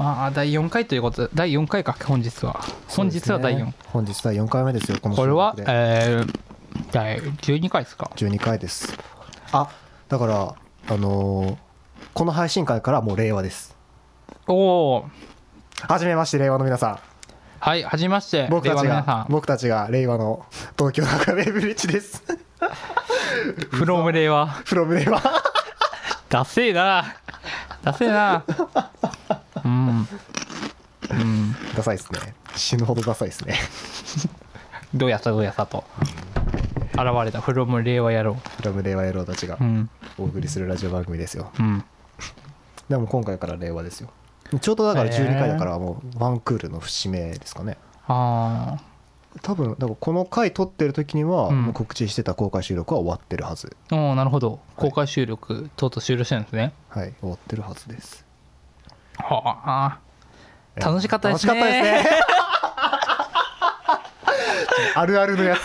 まあ第4回ということで第4回か本日は。本日は第4、そうですね。本日第4回目ですよこのこれはえー、第12回ですか？12回です。あだからあのーこの配信会からもう令和です。おおはじめまして令和の皆さん。はいはじめまして僕たちが僕たちが令和の東京中目ブリッジです。フロム令和。フロム令和。ダセえな。ダセえなうん。うんダサいですね。死ぬほどダサいですね。どうやったどうやったと。現れた。フロム令和野郎フロム令和野郎たちがうん。お送りするラジオ番組ですよ。うん。でも今回から令和ですよ。ちょうどだから12回だからもうワンクールの節目ですかね。あ多分だからこの回撮ってる時にはうん。もう告知してた公開収録は終わってるはず、あおーなるほど。公開収録とうとう終了してるんですね。はい。終わってるはずですはあ。楽しかったですね。楽しかったですね。あるあるのやつ。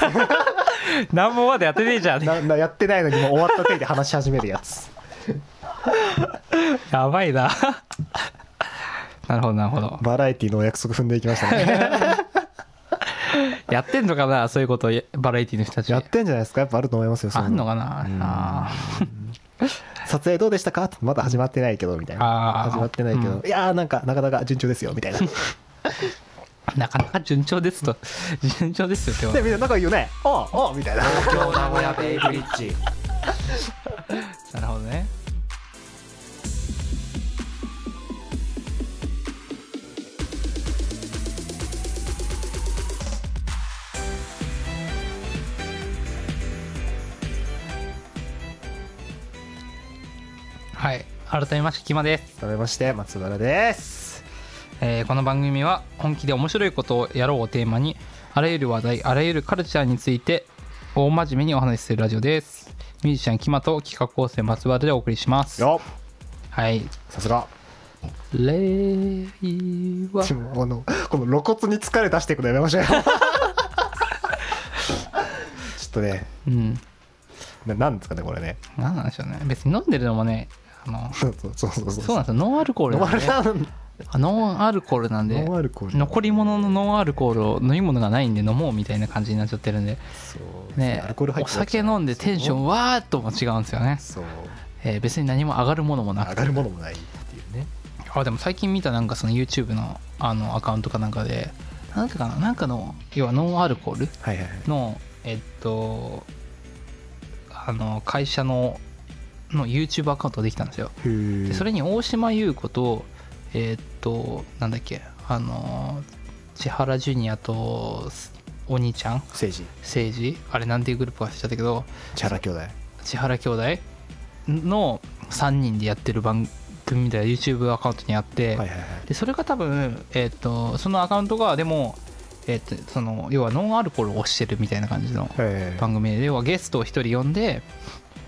何もまだやってねえじゃん。ななやってないのにもう終わった手で話し始めるやつ。やばいな。なるほどなるほど。バラエティのお約束踏んでいきましたね。やってんのかなそういうことバラエティの人たち。やってんじゃないですか？やっぱあると思いますよそあんのかな。うん。あ撮影どうでしたか？まだ始まってないけどみたいな。始まってないけど、ういやーなんかなかなか順調ですよみたいな。なかなか順調ですと順調ですよ今日みんな仲いいよね。ああああみたいな。東京名古屋ベイブリッジ。なるほどねはい。改めましてキマです、改めまして松原です。えーこの番組は本気で面白いことをやろうをテーマにあらゆる話題あらゆるカルチャーについて大真面目にお話しするラジオです。ミュージシャンキマと企画構成松原でお送りします。よはい。さすが。令和でもあのこの露骨に疲れ出していくのやめましょうよ。ちょっとね。うん。ななんですかねこれね。なんなんでしょうね。別に飲んでるのもねあの。そうそうそうそう。そうなんですよ。ノンアルコールノンアなんで。ノンアルコールなんで。ノンアルコール。残り物のノンアルコールを飲み物がないんで飲もうみたいな感じになっちゃってるんで。そうね。アルコール入ってお酒飲んでテンションわーっとも違うんですよね、そう。えー別に何も上がるものもなく。上がるものもないっていうね。あでも最近見たなんかその YouTube のあのアカウントかなんかでなんかかな？なんかの要はノンアルコールはいはいはい。のえっとあの会社のの YouTube アカウントができたんですよ。でそれに大島優子とえーっとなんだっけあの千原ジュニアとお兄ちゃん政治。誠治あれなんていうグループか忘れちゃったけど千原兄弟。千原兄弟の3人でやってる番組みたいな YouTube アカウントにあって、でそれが多分、えーっとそのアカウントがでも、えーっとその要はノンアルコールを推してるみたいな感じの番組で要はゲストを1人呼んで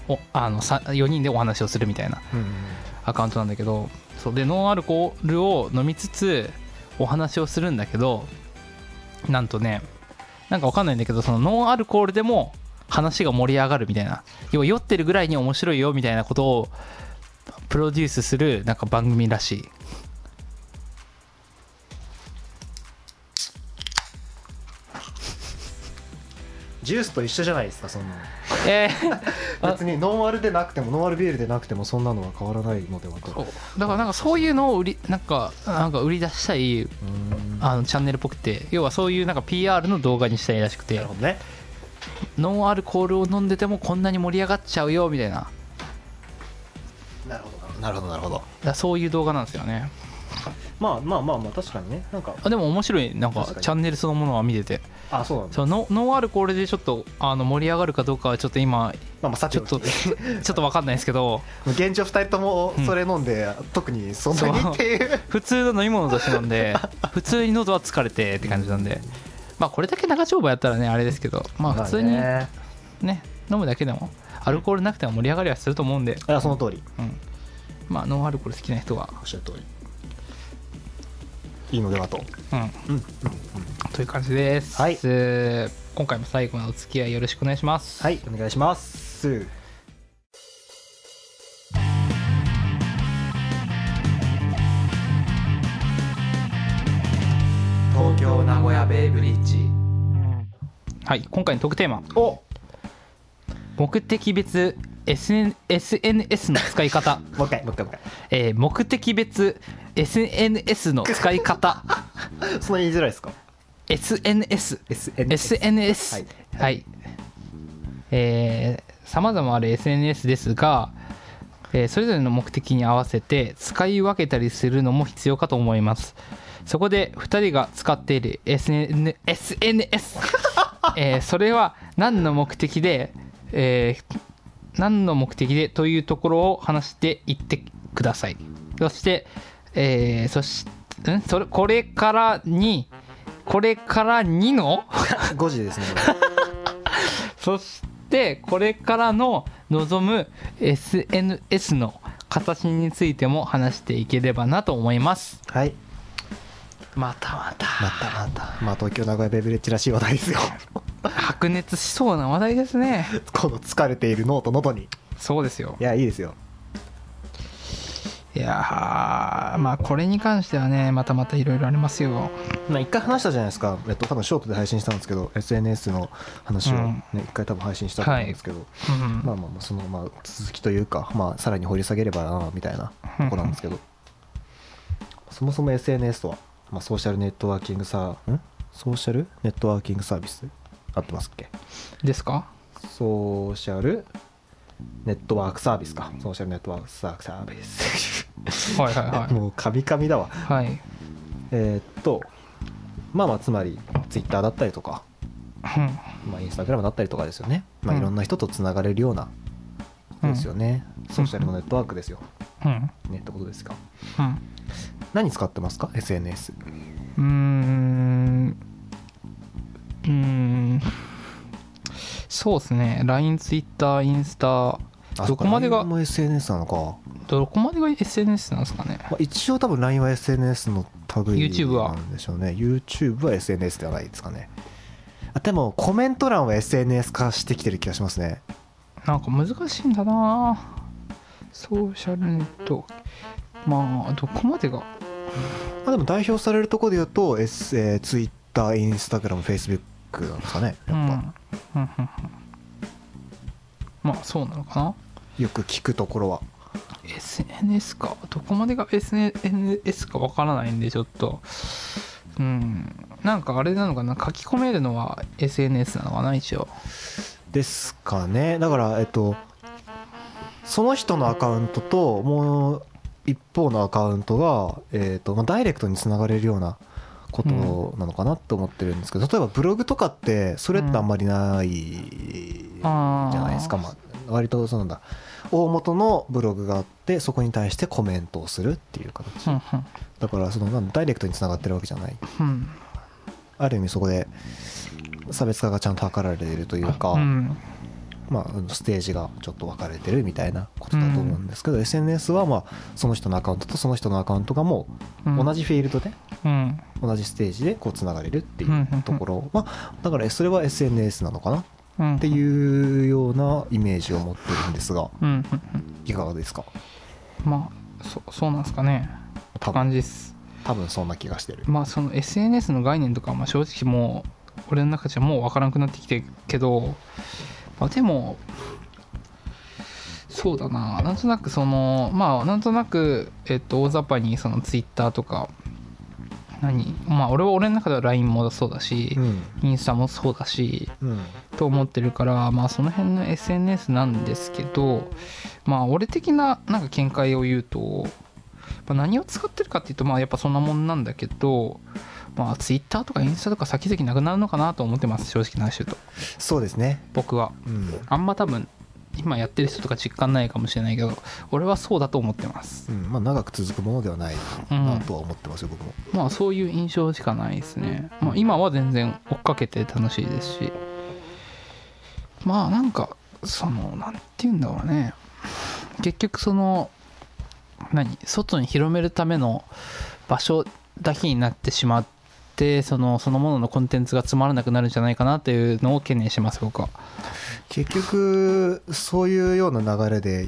おあの4人でお話をするみたいなうん。アカウントなんだけどそうでノンアルコールを飲みつつお話をするんだけどなんとねなんかわかんないんだけどそのノンアルコールでも話が盛り上がるみたいな。要は酔ってるぐらいに面白いよみたいなことをプロデュースするなんか番組らしいジュースと一緒じゃないですかそんなの。えー。別にノンアルでなくてもノンアルビールでなくてもそんなのは変わらないのではと。そう。だからなんかそういうのを売りなんかなんか売り出したいうん。あのチャンネルっぽくて要はそういうなんか PR の動画にしたいらしくて。なるほどね。ノンアルコールを飲んでてもこんなに盛り上がっちゃうよみたいな。なるほど。なるほどなるほど。そういう動画なんですよねまあまあまあまあ確かにね。なんか。あでも面白い。なんか確かに。チャンネルそのものは見てて。あそうなんだ。そのノンアルコールでちょっとあの盛り上がるかどうかはちょっと今まあまあさちょっと ちょっと分かんないですけど。現状2人ともそれ飲んで、特にそんなにっていう。普通の飲み物として飲んで 普通に喉は疲れてって感じなんで。まあこれだけ長丁場やったらねあれですけど。まあ普通にまあねね飲むだけでもアルコールなくても盛り上がりはすると思うんで、いやその通り。うん、まあノンアルコール好きな人は。おっしゃる通りいいのではと。うん。うん。うんという感じです、はい。今回も最後までお付き合いよろしくお願いします。はい。お願いします。京名古屋ベイブリッジ。はい。今回のトークテーマ。お。目的別 SN SNS の使い方、もう一回もう一回もうえー目的別 SNS の使い方。一 回そんなに言いづらいですか？SNS SNS SNS はい。はい、えさまざまある SNS ですが、えーそれぞれの目的に合わせて使い分けたりするのも必要かと思います。そこで2人が使っている SN SNS、えーそれは何の目的で、えー何の目的でというところを話していってください。そして、えーそしん？それこれからにこれからにの？5時ですね。そしてこれからの望む SNS の形についても話していければなと思います。はいまたまた。またまた。まあ東京名古屋ベイブリッジらしい話題ですよ。白熱しそうな話題ですね。この疲れている脳と喉に。そうですよ。いやいいですよ。いやーまあこれに関してはねまたまたいろいろありますよ。まあ一回話したじゃないですか、えっと、多分ショートで配信したんですけど SNS の話をうん。ね一、回多分配信したと思うんですけど、うんまあまあまあそのまあ続きというか、まあ、さらに掘り下げればなみたいなとこなんですけど。そもそも SNS とは、まあ、ソーシャルネットワーキングサーん？ソーシャル？ネットワーキングサービス？合ってますっけ？ですか？ソーシャル？ネットワークサービスか。ソーシャルネットワークサービス。はいはいはい。もうカミカミだわ。はい。えーっとまあまあつまりツイッターだったりとかうん。まあ、インスタグラムだったりとかですよね、まあ、うん。いろんな人とつながれるようなですよね、ソーシャルのネットワークですよ、うん。ねってことですか。うん何使ってますか？SNS うーん。うーん。そうですね。LINE、Twitter、インスタ。どこまでが SNS なのか、どこまでが SNS なんですかね？まあ、一応多分 LINE は SNS の類なんでしょうね。YouTube は SNS ではないですかね。あでもコメント欄は SNS 化してきてる気がしますね。なんか難しいんだなソーシャルネット。まあどこまでがまあ、でも代表されるところで言うと、S えー、Twitter、Instagram、Facebook なんですかねやっぱ、うん。うんうんうん。まあそうなのかな？よく聞くところは。SNS か。どこまでが SNS かわからないんでちょっと。うん。なんかあれなのかな？書き込めるのは SNS なのかな一応。ですかね。だからえっとその人のアカウントともう一方のアカウントが、えっとまあ、ダイレクトにつながれるようなことなのかなって思ってるんですけど例えばブログとかってそれってあんまりないじゃないですか、まあ、割とそうなんだ大元のブログがあってそこに対してコメントをするっていう形。うんだからそのなんダイレクトにつながってるわけじゃない。うん。ある意味そこで差別化がちゃんと図られているというか、うんまあ、ステージがちょっと分かれてるみたいなことだと思うんですけど、SNS はまあその人のアカウントとその人のアカウントがもううん。同じフィールドで、うん。同じステージでこうつながれるっていうところ、まあ、だからそれは SNS なのかな？うん。っていうようなイメージを持ってるんですがうんうんいかがですか？うんまあそそうなんですかね。多感分多分そんな気がしてる。まあその SNS の概念とかはまあ正直もう俺の中じゃもう分からなくなってきてるけど、まあ、でもそうだな。なんとなくそのまあなんとなくえっと大雑把にその Twitter とか何？まあ俺は俺の中では LINE もそうだしう、ん。インスタもそうだしうんと思ってるからまあその辺の SNS なんですけどまあ俺的ななんか見解を言うと、まあ、何を使ってるかっていうとまあやっぱそんなもんなんだけどまあ Twitter とかインスタとか先々なくなるのかなと思ってます正直な話と。そうですね。僕は。うん、あんま多分今やってる人とか実感ないかもしれないけど俺はそうだと思ってます。うん。まあ、長く続くものではないなとは思ってますよ、僕も。まあそういう印象しかないですね、まあ、今は全然追っかけて楽しいですし。まあなんかそのなんて言うんだろうね。結局その何？外に広めるための場所だけになってしまってそのそのもののコンテンツがつまらなくなるんじゃないかなっていうのを懸念します僕は。結局そういうような流れで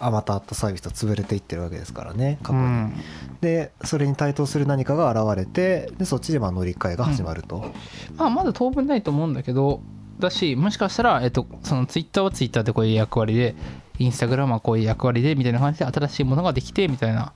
あまたあったサービスと潰れていってるわけですからね過う去に、ん。でそれに対等する何かが現れてでそっちでまあ乗り換えが始まると、まあまだ当分ないと思うんだけどだしもしかしたら、えっと、そのツイッターはツイッターでこういう役割でインスタグラムはこういう役割でみたいな感じで新しいものができてみたいな、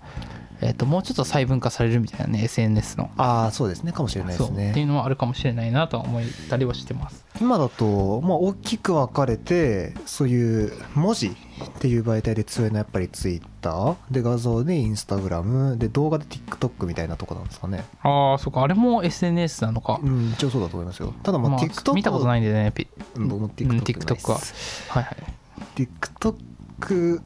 えっと、もうちょっと細分化されるみたいなね SNS の。ああそうですね。かもしれないですそうっていねうのはあるかもしれないなとは思ったりはしてます。今だと、まあ、大きく分かれてそういう文字っていう媒体で強いのはやっぱりツイッターで画像でインスタグラムで動画で TikTok みたいなとこなんですかね。ああそっか。あれも SNS なのか、うん一応そうだと思いますよただまあまあ TikTok 見たことないんでね僕もうん TikTok, TikTok は。はいはい。TikTok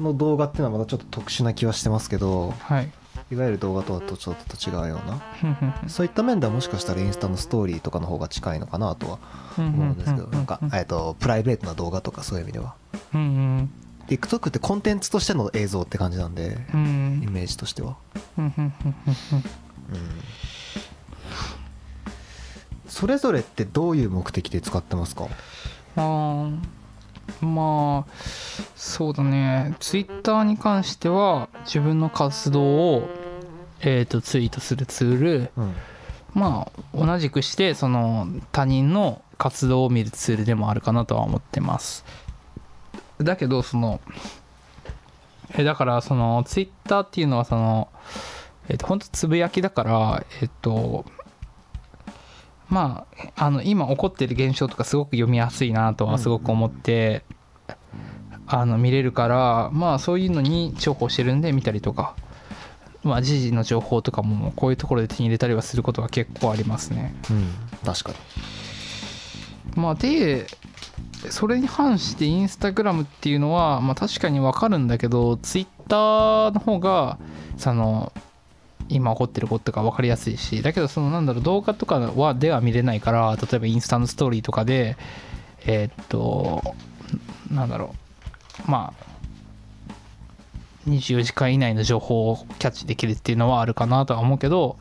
の動画っていうのはまたちょっと特殊な気はしてますけどはい。いわゆる動画とはとちょっと違うような。そういった面ではもしかしたらインスタのストーリーとかの方が近いのかなとは思うんですけどなんかうんえっとプライベートな動画とかそういう意味では。TikTok ってコンテンツとしての映像って感じなんでうんイメージとしては。うん。それぞれってどういう目的で使ってますか？あーまあそうだね。ツイッターに関しては自分の活動を、えー、とツイートするツールうん。まあ同じくしてその他人の活動を見るツールでもあるかなとは思ってます。だけどそのえだからそのツイッターっていうのはそのえっ、と本当つぶやきだからえっ、とまああの今起こってる現象とかすごく読みやすいなとはすごく思って、あの見れるからまあそういうのに重宝してるんで見たりとかまあ時事の情報とかもこういうところで手に入れたりはすることが結構ありますね。うん確かに。まあでそれに反してインスタグラムっていうのは、まあ、確かにわかるんだけどツイッターの方がその今起こってることが分かりやすいしだけどそのなんだろう動画とかはでは見れないから例えばインスタのストーリーとかでえーっとなんだろうまあ24時間以内の情報をキャッチできるっていうのはあるかなとは思うけど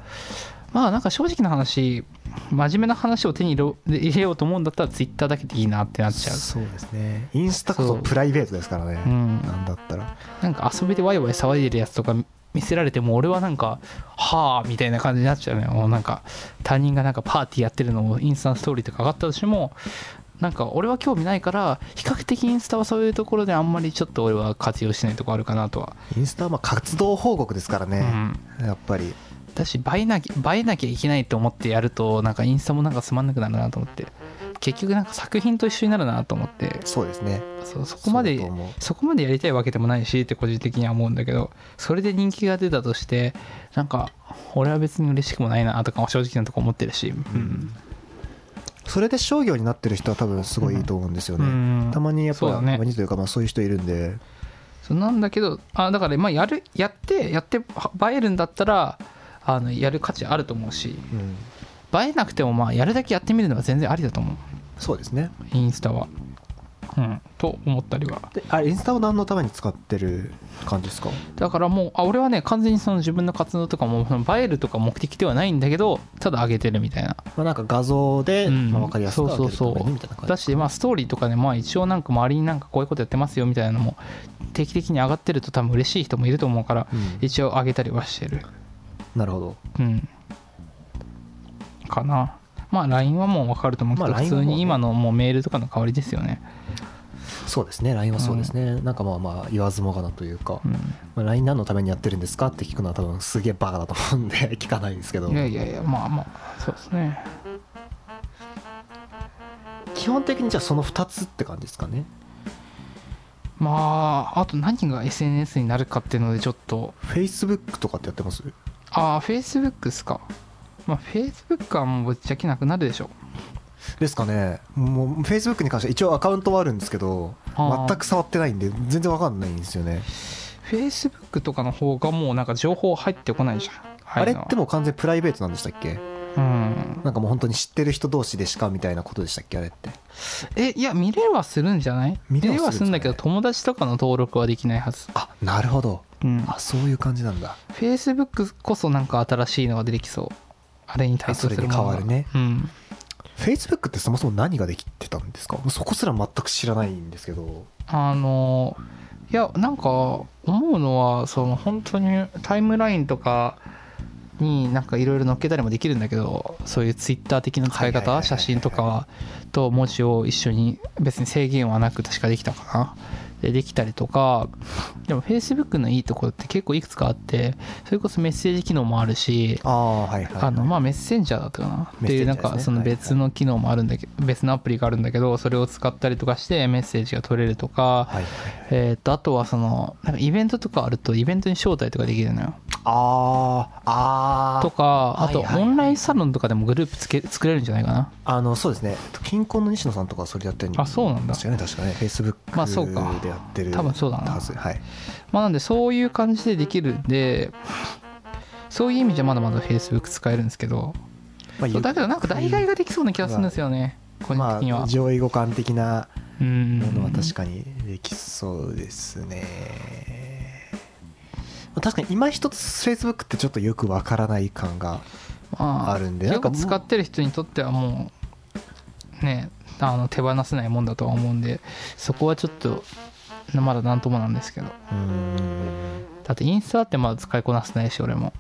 まあなんか正直な話真面目な話を手に入れようと思うんだったらツイッターだけでいいなってなっちゃう。そうですね。インスタこそプライベートですからね。う。ん。なんだったら。なんか遊びでワイワイ騒いでるやつとか見せられても俺はなんかはあみたいな感じになっちゃうねもうなんか他人がなんかパーティーやってるのをインスタのストーリーとか上がったとしてもなんか俺は興味ないから比較的インスタはそういうところであんまりちょっと俺は活用しないとこあるかなとは、インスタはまあ活動報告ですからうね、ん、やっぱり。だし映えなきゃ映えなきゃいけないと思ってやるとなんかインスタもなんかつまんなくなるなと思って。結局なんか作品と一緒になるなと思って。そうですね。そうそこまでそこまでやりたいわけでもないしって個人的には思うんだけどそれで人気が出たとしてなんか俺は別に嬉しくもないなとか正直なとこ思ってるし。うん、それで商業になってる人は多分すごいいいと思うんですよね、うん。たまにやっぱね。たまにというかまあそういう人いるんで。そうなんだけどあだからまあやるやってやって映えるんだったらあのやる価値あると思うしうん。映えなくてもまあやるだけやってみるのは全然ありだと思う。そうですね。インスタはうん。と思ったりは。であれインスタを何のために使ってる感じですか？だからもうあ俺はね完全にその自分の活動とかもその映えるとか目的ではないんだけどただ上げてるみたいな。まあ、なんか画像で、うん。まあ、分かりやすく上げるためそうそうそう。にみたいな感じ。だしまあストーリーとかでまあ一応なんか周りになんかこういうことやってますよみたいなのも定期的に上がってると多分嬉しい人もいると思うからうん。一応上げたりはしてる。なるほど。うん。かな。まあ LINE はもう分かると思うけど、まあ LINE 普通に今のもうメールとかの代わりですよねそうですね LINE はそうですね、なんかまあまあ言わずもがなというか、うん。まあ、LINE 何のためにやってるんですかって聞くのは多分すげえバカだと思うんで 聞かないんですけど。いやいやいやまあまあそうですね。基本的にじゃあその2つって感じですかね。まああと何が SNS になるかっていうのでちょっと。Facebook とかってやってます？ああ Facebook っすか。まあ Facebook はもうぶっちゃけなくなるでしょですかね。もう Facebook に関しては一応アカウントはあるんですけど全く触ってないんで全然わかんないんですよね。Facebook とかの方がもうなんか情報入ってこないじゃん。あれってもう完全プライベートなんでしたっけ？うん。なんかもう本当に知ってる人同士でしかみたいなことでしたっけ？あれって。えいや見れはするんじゃない？見れはするんだけど友達とかの登録はできないはず。あなるほど。うん。あそういう感じなんだ。Facebook こそなんか新しいのが出てきそう。あれに対するあそれに変わるね。うん、Facebook ってそもそも何ができてたんですか？そこすら全く知らないんですけど。あのいやなんか思うのはその本当にタイムラインとかになんかいろいろ載っけたりもできるんだけどそういうツイッター的な使い方写真とかはと文字を一緒に別に制限はなく確かできたかなでできたりとかでも Facebook のいいところって結構いくつかあってそれこそメッセージ機能もあるしああはいはいあのまあメッセンジャーだったかな。っていうなんかその別の機能もあるんだけど別のアプリがあるんだけどそれを使ったりとかしてメッセージが取れるとかはいはいえー、とあとはそのなんかイベントとかあるとイベントに招待とかできるのよ。あーあー。とかあとはいはいはいオンラインサロンとかでもグループつけ作れるんじゃないかな。あのそうですね。金婚の西野さんとかそれやってるんあそうなんだ。ですよね確かね。Facebook まあそうか。でやってる多分そうだな。はい。まあなんでそういう感じでできるんでそういう意味じゃまだまだ Facebook 使えるんですけどまあだけどなんか代替ができそうな気がするんですよね個人ま的には。あ上位互換的なうん。ものは確かにできそうですね。まあ確かに今一つ Facebook ってちょっとよくわからない感がまあるんでなんか使ってる人にとってはもうねあの手放せないもんだとは思うんでそこはちょっとまだなんともなんですけど。だってインスタってまだ使いこなせないし俺も。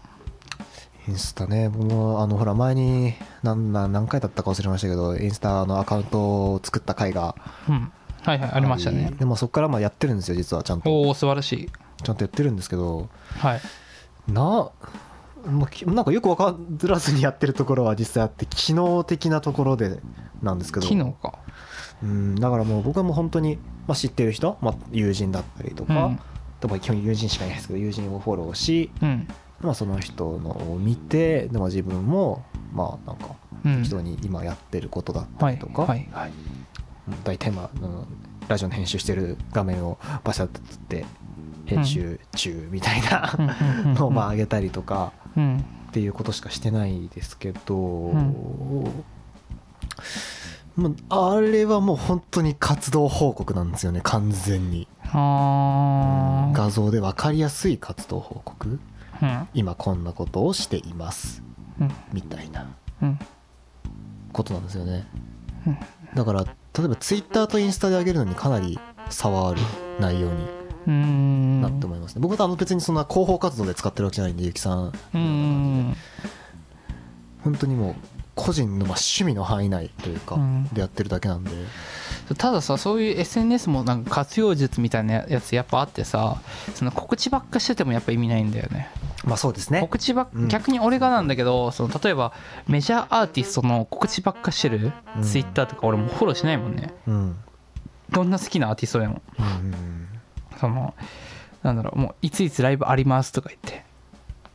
インスタね。僕もあのほら前に何何何回だったか忘れましたけどインスタのアカウントを作った回がうん。はいはいありましたね。でもそこからまあやってるんですよ実はちゃんと。おお素晴らしい。ちゃんとやってるんですけどはい。なまあきなんかよく分からずにやってるところは実際あって機能的なところでなんですけど。機能かうんだからもう僕はもう本当に、まあ、知ってる人、まあ、友人だったりとか、うん。でも基本友人しかいないですけど友人をフォローし、うん。まあ、その人のを見てでも自分もまあなんかうん。人に今やってることだったはいりとか、はいはい。大体まあうんラジオの編集してる画面をバシャッと撮って編集中みたいなのをまあ上げたりとかうん。っていうことしかしてないですけど、んもうあれはもう本当に活動報告なんですよね完全に。画像で分かりやすい活動報告。うん。今こんなことをしています。うん。みたいな。うん。ことなんですよね。うん。だから例えばツイッターとインスタで上げるのにかなり差はある。内容に。うん。なって思いますね、僕はあの別にそんな広報活動で使ってるわけじゃないんでゆきさん。本当にもう個人のまあ趣味の範囲内というかうん。でやってるだけなんで、たださそういう SNS もなんか活用術みたいなやつやっぱあってさその告知ばっかしててもやっぱ意味ないんだよね。まあそうですね。告知ばっうん。逆に俺がなんだけどその例えばメジャーアーティストの告知ばっかしてる？うん。ツイッターとか俺もうフォローしないもんね。うん。どんな好きなアーティストでも。うんうんそのなんだろうもういついつライブありますとか言って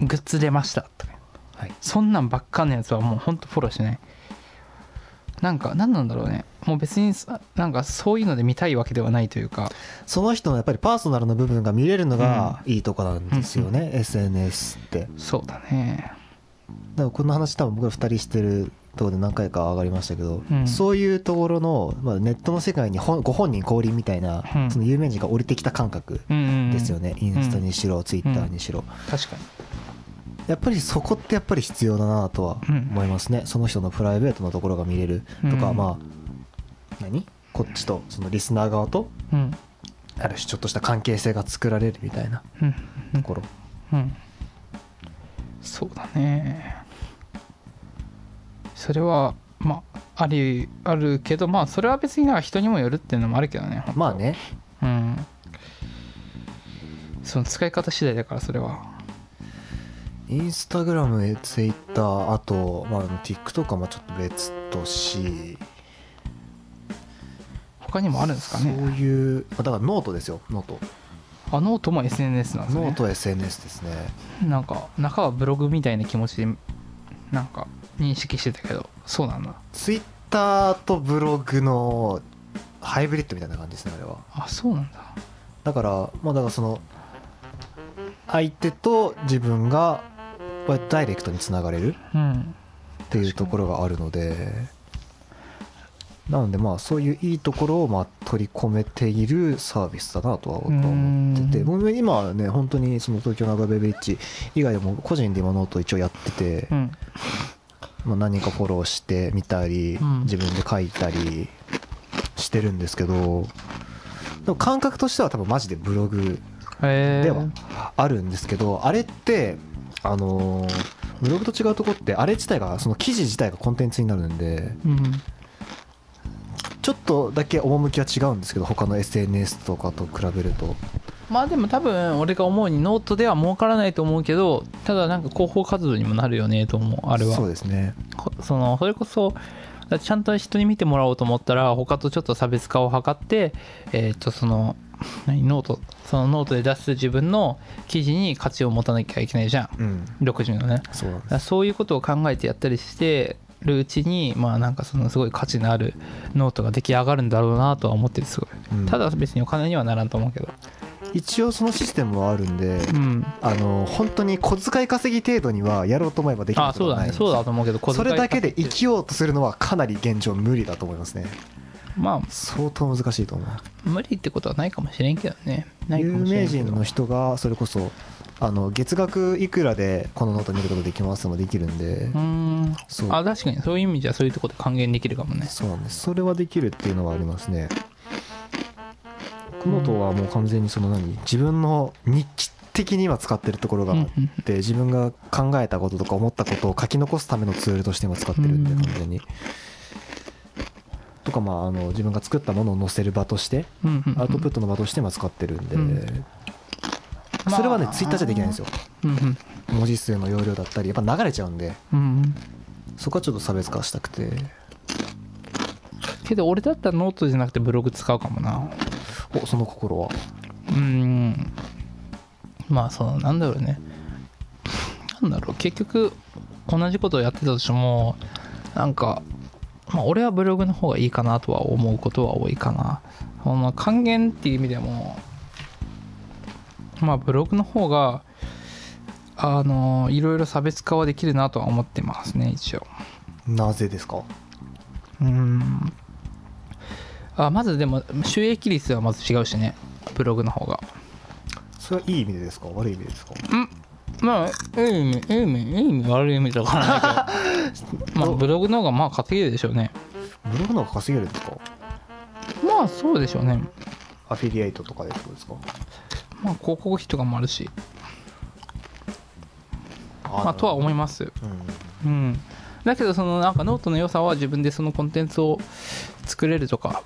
グッズ出ましたとかはい。そんなんばっかのやつはもうほんとフォローしない。なんか何なんだろうね。もう別にさなんかそういうので見たいわけではないというか。その人のやっぱりパーソナルな部分が見れるのがいいとこなんですよね、SNS って。だかそうだね。らこの話多分僕ら2人してるところで何回か上がりましたけど、うん。そういうところの、まあ、ネットの世界に本ご本人降臨みたいな、うん。その有名人が降りてきた感覚うんうんうん。ですよね、インスタにしろ、ツイッターにしろ。確かにやっぱりそこってやっぱり必要だなとはうん。思いますね、その人のプライベートなところが見れるとか、うん。まあ何？こっちとそのリスナー側とうん。ある種ちょっとした関係性が作られるみたいなうん。ところ、うん。そうだね。それはまあありあるけどまあそれは別になんか人にもよるっていうのもあるけどねまあね。うん。その使い方次第だからそれはインスタグラムツイッターあと、まあ、TikTok はまあちょっと別とし、他にもあるんですかそうねいうまあだからノートですよ note。あノートも SNS なんですね。ノートは SNS ですね。なんか中はブログみたいな気持ちでなんか認識してたけどそうなんだ。ツイッターとブログのハイブリッドみたいな感じですねあれは。あそうなんだ。だからまあだからその相手と自分がこうやってダイレクトにつながれる？うんっていうところがあるので。なのでまあそういういいところをまあ取り込めているサービスだなとは思ってて。うん。僕今はね本当にその東京長ベビッジ以外でも個人で今ノート一応やってて、うん。まあ、何人かフォローしてみたり、うん。自分で書いたりしてるんですけど。でも感覚としては多分マジでブログではあるんですけどあれってあのーブログと違うとこってあれ自体がその記事自体がコンテンツになるんでうん。ちょっとだけ趣は違うんですけど他の SNS とかと比べると。まあでも多分俺が思うにノートでは儲からないと思うけどただなんか広報活動にもなるよねと思うあれは。そうですね。こそのそれこそだちゃんと人に見てもらおうと思ったら他とちょっと差別化を図ってえっ、とその何 note。そのノートで出す自分の記事に価値を持たなきゃいけないじゃん。うん。独自のね。そうそういうことを考えてやったりしてるうちにまあなんかそのすごい価値のあるノートが出来上がるんだろうなとは思ってるすごい、うん。ただ別にお金にはならんと思うけど。一応そのシステムはあるんで、うん。あの本当に小遣い稼ぎ程度にはやろうと思えばできるあそうだね。そうだと思うけど小それだけで生きようとするのはかなり現状無理だと思いますねま相当難しいと思う。あ無理ってことはないかもしれんけどね。有名人の人がそれこそあの月額いくらでこのノート見ることできますもできるんで。うーん。そう。あ確かに。そういう意味じゃそういうところで還元できるかもね。そうなんです。それはできるっていうのはありますね。ノートはもう完全にその何？自分の日記的に今使ってるところがあって自分が考えたこととか思ったことを書き残すためのツールとして今使ってるんでうん完全に。とかまああの自分が作ったものを載せる場としてアウトプットの場として今使ってるんで、うん。それはねまあツイッターじゃできないんですよ。文字数の容量だったりやっぱ流れちゃうんでそこはちょっと差別化したくて。けど俺だったらノートじゃなくてブログ使うかもな。おその心は？うーん。まあそのなんだろうね。なんだろう。結局同じことをやってたとしてもなんかまあ俺はブログの方がいいかなとは思うことは多いかな。その還元っていう意味でもまあブログの方があのいろいろ差別化はできるなとは思ってますね一応。なぜですか？うーん。あまずでも収益率はまず違うしねブログの方が。それはいい意味でですか？悪い意味でですか？まあいい意味いい意味いい意味悪い意味とかないけど。まあブログの方がまあ稼げるでしょうね。ブログの方が稼げるんですかまあそうでしょうね。アフィリエイトとかでってことですか？まあ広告費とかもあるし。あまあとは思います。うん。うん。だけどそのなんかノートの良さは自分でそのコンテンツを作れるとか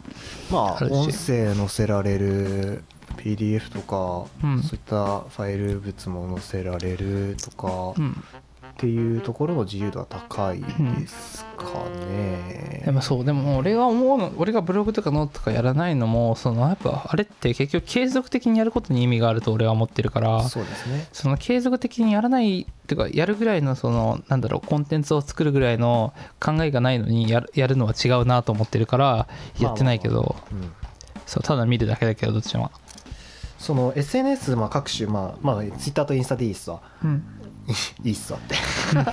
まああるし。音声載せられる PDF とか、うん。そういったファイル物も載せられるとか、っうん。ていうところの自由度は高いですかね、でもそうでも俺が思うの俺がブログとかノートとかやらないのもそのやっぱあれって結局継続的にやることに意味があると俺は思ってるからそうですね。その継続的にやらないっていうかやるぐらいのそのなんだろうコンテンツを作るぐらいの考えがないのにやるやるのは違うなと思ってるからやってないけど、うん。そうただ見るだけだけどどっちも、その SNS、まあ、各種、まあまあ、Twitter とインスタでいいっすわ。うん、いいっすわって。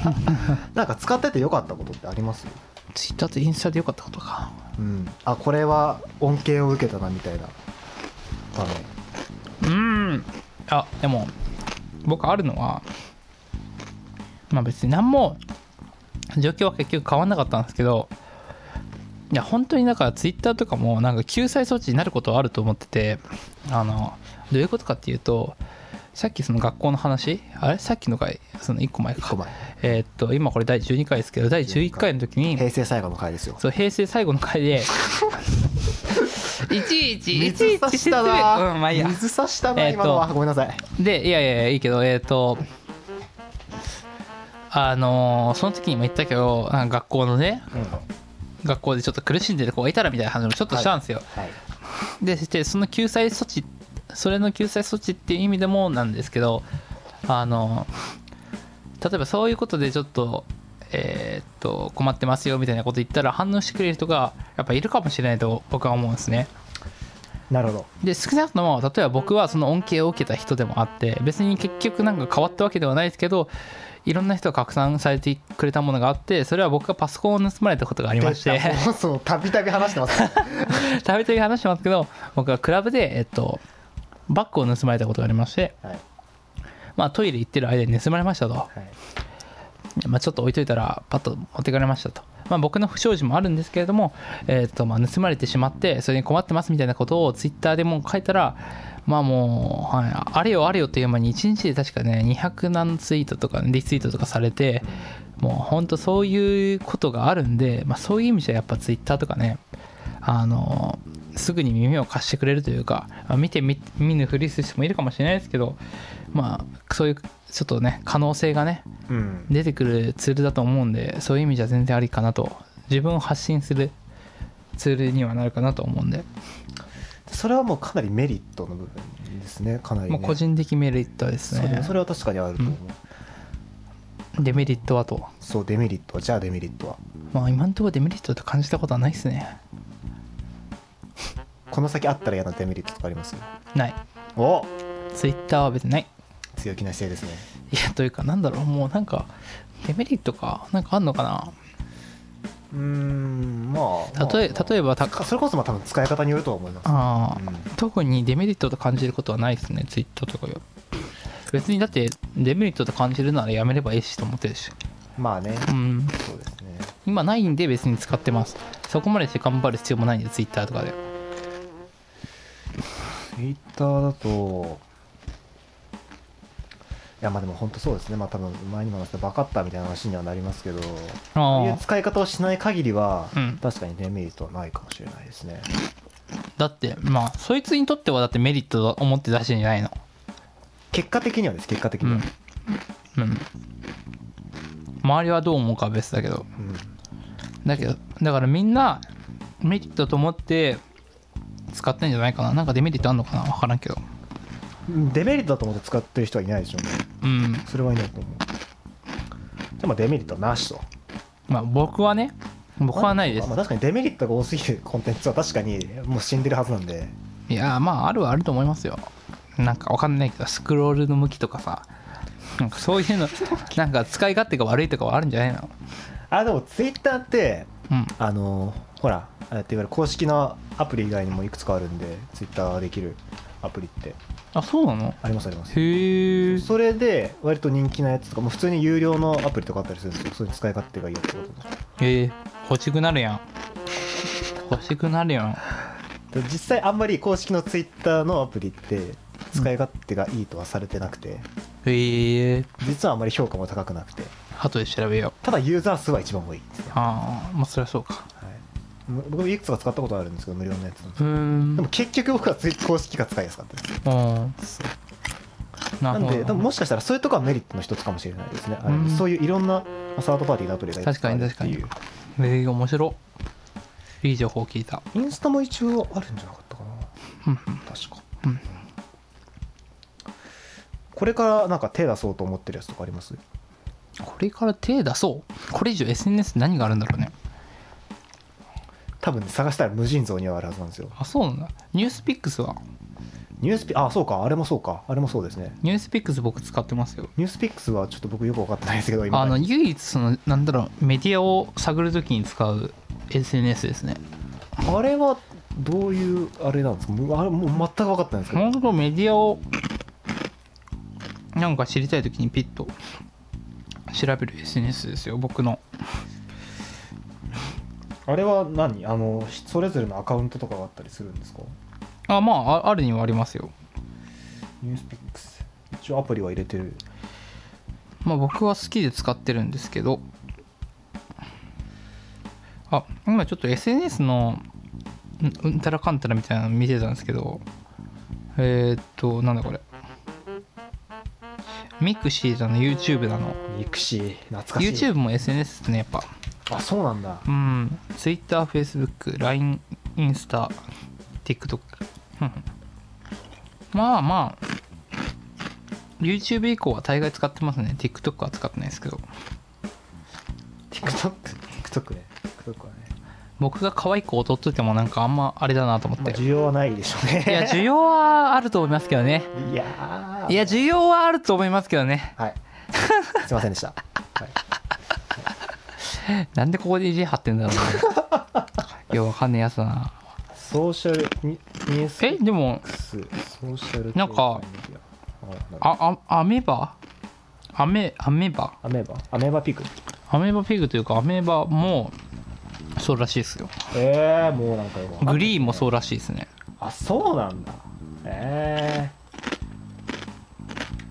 なんか使っててよかったことってあります？ツイッターとインスタでよかったことか。うん。あこれは恩恵を受けたなみたいな。場面うん。あでも僕あるのはまあ別に何も状況は結局変わんなかったんですけどいや本当にだからツイッターとかもなんか救済措置になることはあると思っててあのどういうことかっていうとさっきその学校の話あれ？さっきの回その1個前か。1個前。えーっと今これ第12回ですけど第11回の時に平成最後の回ですよ。そう平成最後の回で いちいちいちいち水差したな、うんまあいいや。水差したな、えーと今のは。ごめんなさい。でいやいやいやいいけどえっ、とあのーその時にも言ったけど学校のね学校でちょっと苦しんでる子がいたらみたいな話もちょっとしたんですよ、はい。ででその救済措置それの救済措置っていう意味でもなんですけどあの例えばそういうことでちょっとえーっと困ってますよみたいなこと言ったら反応してくれる人がやっぱいるかもしれないと僕は思うんですね。なるほど。で少なくとも例えば僕はその恩恵を受けた人でもあって別に結局なんか変わったわけではないですけどいろんな人が拡散されてくれたものがあってそれは僕がパソコンを盗まれたことがありまして。そうたびたび話してます。ね たびたび話してますけど僕はクラブで、えっと、バッグを盗まれたことがありまして、はい。まあ、トイレ行ってる間に盗まれましたと、はいまあ、ちょっと置いといたらパッと持ってかれましたと。まあ、僕の不祥事もあるんですけれども、えーとまあ、盗まれてしまってそれに困ってますみたいなことをツイッターでも書いたらまあもう、はい、あれよあれよっていう間に1日で確かね200何ツイートとかリツイートとかされてもう本当そういうことがあるんで、まあ、そういう意味じゃやっぱツイッターとかねあのすぐに耳を貸してくれるというか、まあ見て見ぬふりする人もいるかもしれないですけどまあそういうちょっとね可能性がねうん。出てくるツールだと思うんでそういう意味じゃ全然ありかなと。自分を発信するツールにはなるかなと思うんで、それはもうかなりメリットの部分ですねかなりね。もう個人的メリットですね。それは確かにあると思う、デメリットはと。そうデメリットは。じゃあデメリットは。まあ今のところデメリットと感じたことはないですね。この先あったら嫌なデメリットとかあります？ない。お！ツイッターは別にない強気な姿勢ですね。いやというかなんだろうもうなんかデメリットかなんかあんのかな？うーんまあ例えばたそれこそまあ多分使い方によるとは思います。あーうん。特にデメリットと感じることはないですねツイッターとかよ別にだってデメリットと感じるならやめればいいしと思ってるし。まあね。うん。そうですね。今ないんで別に使ってます。そこまでして頑張る必要もないんでツイッターとかで。ツイッターだといやまあでも本当そうですね。まあ多分前にも話したバカったみたいな話にはなりますけどそういうあ使い方をしない限りは、うん。確かにデメリットはないかもしれないですね。あだってまあそいつにとってはだってメリットと思って出してんじゃないの。結果的にはです。結果的うんには、うん。周りはどう思うかは別だけど。うん。だけどだからみんなメリットと思って使ってんじゃないかな。なんかデメリットあんのかな。分からんけどデメリットだと思って使ってる人はいないでしょうね。うん。それはいないと思う。じゃあまあデメリットはなしと。まあ僕はね僕はないです。まあ、確かにデメリットが多すぎるコンテンツは確かにもう死んでるはずなんで。いやまああるはあると思いますよ。なんかわかんないけどスクロールの向きとかさ。なんかそういうの なんか使い勝手が悪いとかはあるんじゃないの？あでもツイッターってうん。あのほらあっていわゆる公式のアプリ以外にもいくつかあるんでツイッターができるアプリってあそうなの？ありますあります。へえそれで割と人気なやつとかもう普通に有料のアプリとかあったりするんですよ。そういう使い勝手がいいやつってことですへえ欲しくなるやん。欲しくなるやん。で実際あんまり公式のツイッターのアプリって使い勝手がいいとはされてなくて、へえ実はあんまり評価も高くなくて。後で調べよう。ただユーザー数は一番多い。ですね、ああまあそりゃそうか僕もいくつか使ったことあるんですけど無料のやつでも結局僕はツイ公式が使いやすかったです。う。んなんで多分もしかしたらそういうとこはメリットの一つかもしれないですね。うん。そういういろんなまあサードパーティーのアプリがいくつあるっていう。ええ面白。いい情報聞いた。インスタも一応あるんじゃなかったかな。確か、うん。これからなんか手出そうと思ってるやつとかあります？これから手出そう。これ以上 SNS 何があるんだろうね多分ね探したら無尽蔵にはあるはずなんですよ。あそうなんだ。ニュースピックスは？ニュースピあそうか。あれもそうか。あれもそうですね。ニュースピックス僕使ってますよ。ニュースピックスはちょっと僕よく分かってないですけど今。あの唯一そのなんだろうメディアを探るときに使う SNS ですね。あれはどういうあれなんですか？もうあれもう全く分かってないんですけど。本当メディアをなんか知りたいときにピッと調べる SNS ですよ僕のあれは何？あのそれぞれのアカウントとかがあったりするんですか？あまあああるにはありますよ。ニュースピックス。一応アプリは入れてる。まあ僕は好きで使ってるんですけど。あ今ちょっと SNS のうんうんたらかんたらみたいなの見てたんですけど。えー、っとなんだこれ。ミクシーだの YouTube だの。ミクシー懐かしい。YouTube も SNS ですねやっぱあそうなんだうん、Twitter、Facebook、LINE、インスタ、TikTok。うんまあまあ、YouTube 以降は大概使ってますね。TikTok は使ってないですけど。TikTok TikTok ね TikTok はね僕が可愛く踊っといてもなんかあんまあれだなと思っまあて。需要はないでしょうねいや、需要はあると思いますけどね。いやーいや、需要はあると思いますけどね。はいすいませんでした、はい、なんでここで意地張ってんだろうね。いや、わかんねえやつだな。ソーシャルニニュースピえ、ッでも、ソーシャルなんかああ、あ、アメバ？アメ、アメバ？アメーバ？アメーバピグ？アメーバピグというかアメーバもそうらしいですよ。ええもうなんかよくわかんないグリーンもそうらしいですね。あそうなんだ。え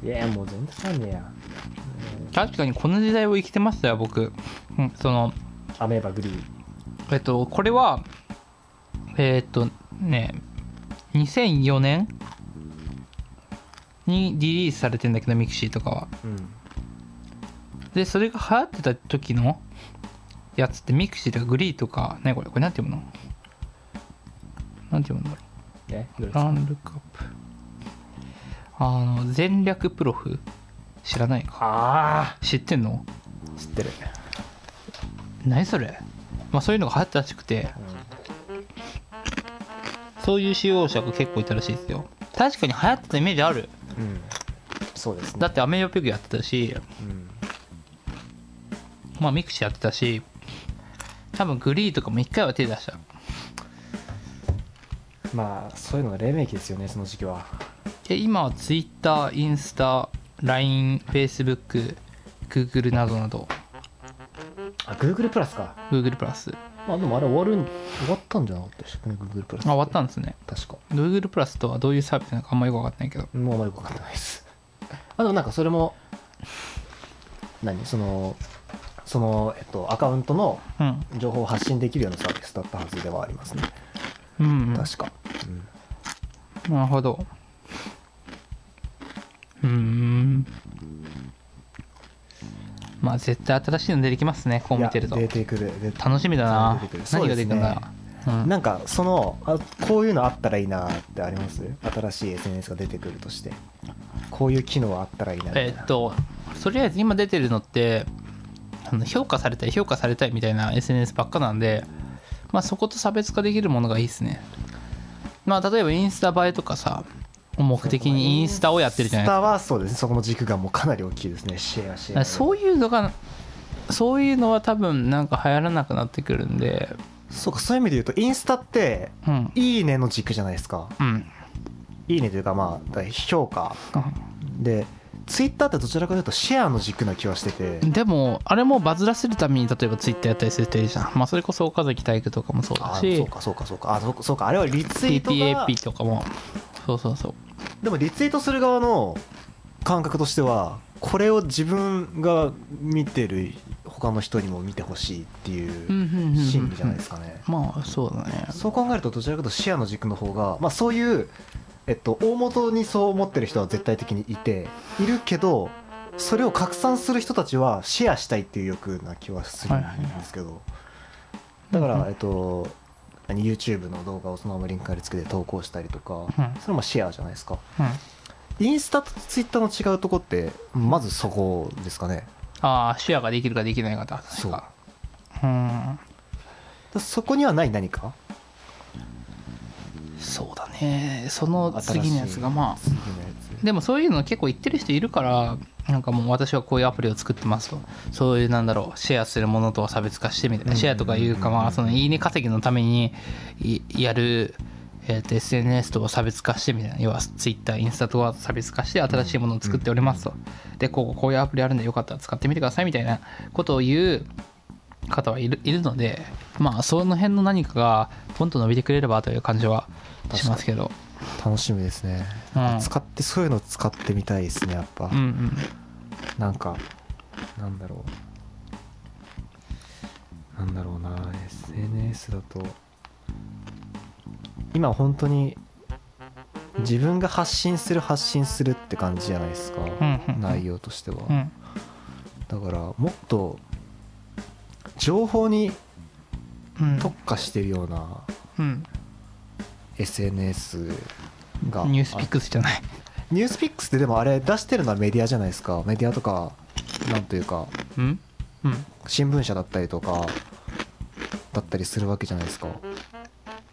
えいやもう全然わかんねえや確かにこの時代を生きてましたよ僕、うん、そのアメーバグリー。ンえっとこれはえっとね2004年にリリースされてんだけどミクシーとかは。うん。でそれが流行ってた時のやつってミクシーとかグリーとかねこれこれなんて読むの？なんて読むんだろうランルックアップ。あの前略プロフ知らないか？あ。知ってんの？あ知ってる、何それ？まあそういうのが流行ったらしくて。そういう使用者が結構いたらしいですよ。確かに流行ってたイメージある。うん、うん、そうですね。だってアメーバピグやってたし。うん。まあミクシーやってたし。多分グリーとかも一回は手出した。まあそういうのが黎明期ですよねその時期は。で今は Twitter インスタ LINE、Facebook、Google などなど。あ Google プラスか。Google プラス。まあでもあれ終わるん終わったんじゃなかったでしたっけ？ね Google プラスあ終わったんですね。確か。Google プラスとはどういうサービスなのかあんまりよく分かんないけど。もうあまりよくわかんないです。あでもなんかそれも何？そのその、えっと、アカウントのうん。情報を発信できるようなサービスだったはずではありますね。うん、うん、確か、うん。なるほどうーん。まあ絶対新しいの出てきますねこう見てると。出てくる楽しみだな何が出てくるんだそう。うん。なんかそのあこういうのあったらいいなってあります？新しい SNS が出てくるとして。こういう機能あったらいいなえーっととりあえず今出てるのってあの評価されたい評価されたいみたいな SNS ばっかなんで、まあ、そこと差別化できるものがいいですね。まあ例えばインスタ映えとかさを目的にインスタをやってるじゃないスタはそうですね。そこの軸がもうかなり大きいですね。シェアシェア。そういうのがそういうのは多分なんか流行らなくなってくるんで。そうかそういう意味で言うとインスタってうん。いいねの軸じゃないですか。うん。いいねというかまあ評価。でツイッターってどちらかというとシェアの軸な気はしてて。でもあれもバズらせるために例えばツイッターやったりする人いるじゃん。まあそれこそ岡崎体育とかもそうだあしそうかそうかそうか。あそうかそうか。あれはリツイートが TPAP とかも。そうそうそうでもリツイートする側の感覚としてはこれを自分が見てる他の人にも見てほしいっていう心理じゃないですかね。まあそうだね。そう考えるとどちらかというとシェアの軸の方がまあそういうえっと大元にそう思ってる人は絶対的にいているけどそれを拡散する人たちはシェアしたいっていう欲な気はするんですけど。だからえっと何 YouTube の動画をそのままリンク貼り付けて投稿したりとかうん。それもシェアじゃないですか。うん。インスタとツイッターの違うとこってまずそこですかね。ああシェアができるかできないかだそう。うん。だそこにはない何か？そうだね。その次のやつがまあ。でもそういうの結構言ってる人いるからなんかもう私はこういうアプリを作ってますと。そういうなんだろうシェアするものとは差別化してみたいなシェアとかいうかまあそのいいね稼ぎのためにいやるえーと SNS とは差別化してみたいな要は Twitter インスタとは差別化して新しいものを作っておりますと。でこうこういうアプリあるんでよかったら使ってみてくださいみたいなことを言う方はいるいるのでまあその辺の何かがポンと伸びてくれればという感じはしますけど楽しみですね、うん。使ってそういうの使ってみたいですねやっぱ、うんうん。なんかなんだろう。なんだろうな。SNS だと。今本当に自分が発信する発信するって感じじゃないですか、うんうん内容としては、うん。だからもっと情報にうん。特化してるようなうん。SNS がニュースピックスじゃない。ニュースピックスってでもあれ出してるのはメディアじゃないですか。メディアとかなんというかうん？うん。新聞社だったりとかだったりするわけじゃないですか。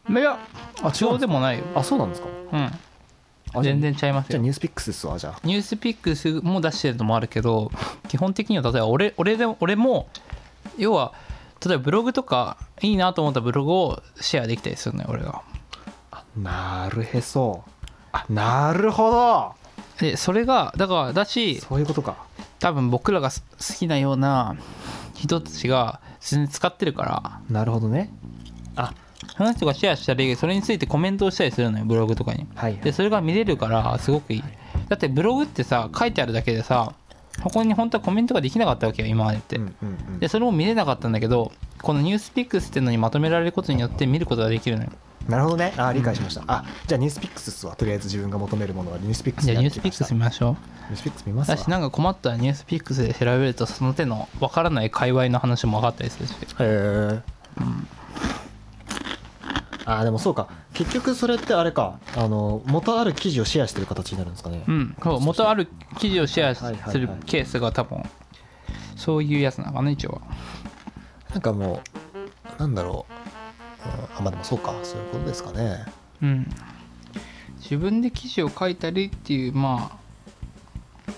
いやあそうでもないよ。あそうなんですか？うん。全然ちゃいますよ。じゃあニュースピックスですわじゃあ。ニュースピックスも出してるのもあるけど 基本的には例えば俺俺でも俺も要は例えばブログとかいいなと思ったブログをシェアできたりするのよ俺が。なるへそあなるほど。でそれがだからだしそういうことか。多分僕らが好きなような人たちが全然使ってるから。なるほどね。その人がシェアしたりそれについてコメントをしたりするのよブログとかに。はいでそれが見れるからすごくいい。だってブログってさ書いてあるだけでさそこに本当はコメントができなかったわけよ今までって、うんうんうん。でそれも見れなかったんだけどこのニュースピックスっていうのにまとめられることによって見ることができるのよなるほどね。あ理解しました、あじゃあニュースピックスはとりあえず自分が求めるものはニュースピックスじゃあにニュースピックス見ましょう。ニュースピックス見ますわ。だしなんか困ったらニュースピックスで調べるとその手のわからない界隈の話も分かったりするし。へえあーでもそうか。結局それってあれか。あの元ある記事をシェアしてる形になるんですかね、うん。そう元ある記事をシェアするケースが多分そういうやつなのかな一応は。なんかもうなんだろう、うん、あまあでもそうかそういうことですかね。うん。自分で記事を書いたりっていうま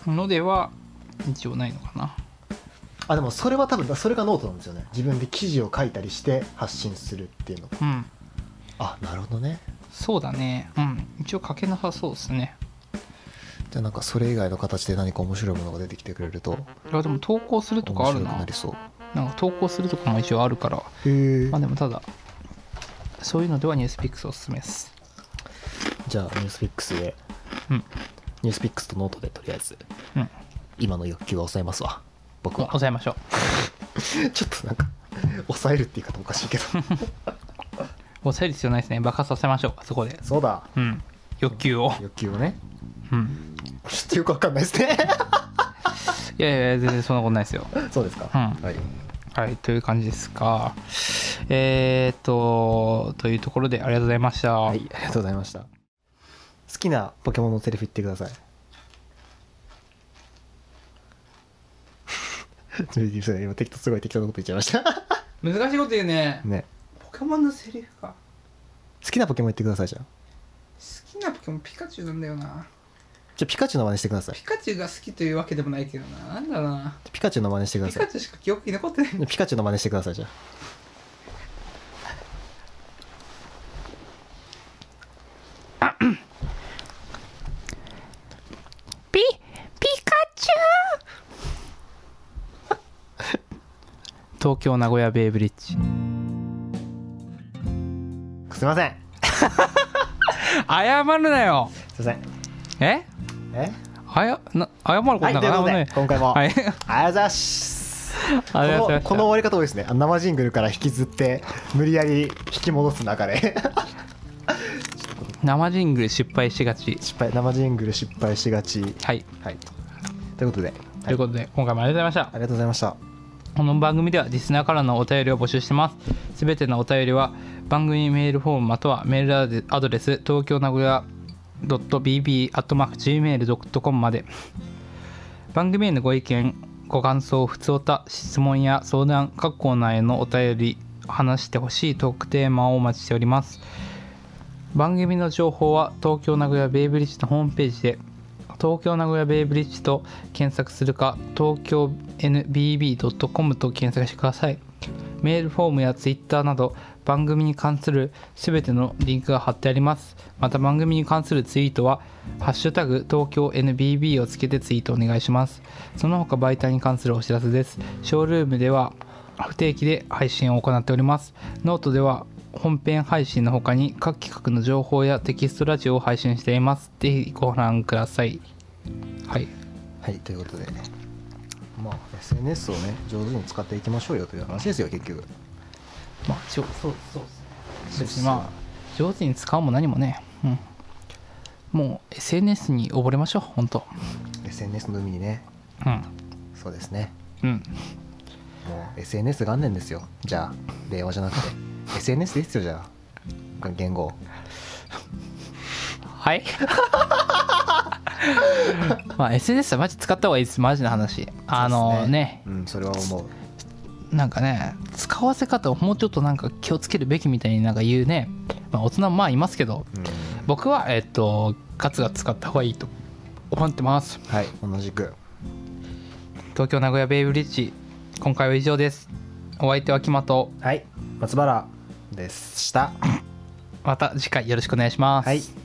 あのでは一応ないのかな。あでもそれは多分それがノートなんですよね。自分で記事を書いたりして発信するっていうのうん。あなるほどね。そうだね。うん。一応書けなさそうですね。じゃあなんかそれ以外の形で何か面白いものが出てきてくれると。いやでも投稿するとかあるな。なりそう。なんか投稿するとかも一応あるから。へえまあでもただそういうのではニュースピックスおすすめです。じゃあニュースピックスで。うん。ニュースピックスとノートでとりあえず。うん。今の欲求は抑えますわ。僕は。抑えましょう。ちょっとなんか抑えるって言い方おかしいけど。抑える必要ないですね。爆発させましょう。あそこで。そうだ。うん。欲求を。欲求をね。うん。ちょっとよくわかんないですね。いやいや全然そんなことないですよ。そうですか、うん。はい。はいという感じですかえー、っとというところでありがとうございました、はい、ありがとうございました。好きなポケモンのセリフ言ってください。今適当すごい適当なこと言っちゃいました。難しいこと言うね。ね。ポケモンのセリフか。好きなポケモン言ってくださいじゃあ。好きなポケモンピカチュウなんだよな。じゃあピカチュウの真似してください。ピカチュウが好きというわけでもないけどな。なんだろうな。ピカチュウの真似してください。ピカチュウしか記憶に残ってない。ピカチュウの真似してくださいじゃあ ピピカチュウ？東京名古屋ベイブリッジ。すいません。謝るなよ。すいません。え？え？あやな謝ることはいということでなんかね今回も。はい。ありがとうございます。このこの終わり方多いですね。あ生ジングルから引きずって無理やり引き戻す流れ生ジングル失敗しがち。失敗生ジングル失敗しがち。はい。はい。ということで、ということで今回もありがとうございました。ありがとうございました。この番組ではリスナーからのお便りを募集してます。すべてのお便りは番組メールフォームまたはメールアドレス東京名古屋 .bb.gmail.com まで。番組へのご意見ご感想ふつおた質問や相談各コーナーへのお便り話してほしいトークテーマをお待ちしております番組の情報は東京名古屋ベイブリッジのホームページで東京名古屋ベイブリッジと検索するか東京 NBB.com と検索してください。メールフォームやツイッターなど番組に関するすべてのリンクが貼ってあります。また番組に関するツイートは「ハッシュタグ東京 NBB」をつけてツイートお願いします。その他媒体に関するお知らせです。ショールームでは不定期で配信を行っております。ノートでは本編配信の他に各企画の情報やテキストラジオを配信しています。ぜひご覧ください。はい。はいということで。まあ SNS をね上手に使っていきましょうよという話ですよ結局。まあそうそうそうですねまあ上手に使うも何もね。うん。もう SNS に溺れましょう本当。SNS の海にね。うん。そうですね。うん。もう SNS 元年ですよ。じゃあ令和じゃなくて SNS ですよじゃあ。言語。はい。まあ SNS はマジ使った方がいいです。マジな話。あのね。うんそれは思う。なんかね使わせ方をもうちょっとなんか気をつけるべきみたいになんか言うね、まあ、大人もまあいますけど。うん。僕はえっとガツガツ使った方がいいと。思ってます。はい同じく。東京名古屋ベイブリッジ。今回は以上です。お相手は木本はい松原でした。また次回よろしくお願いします、はい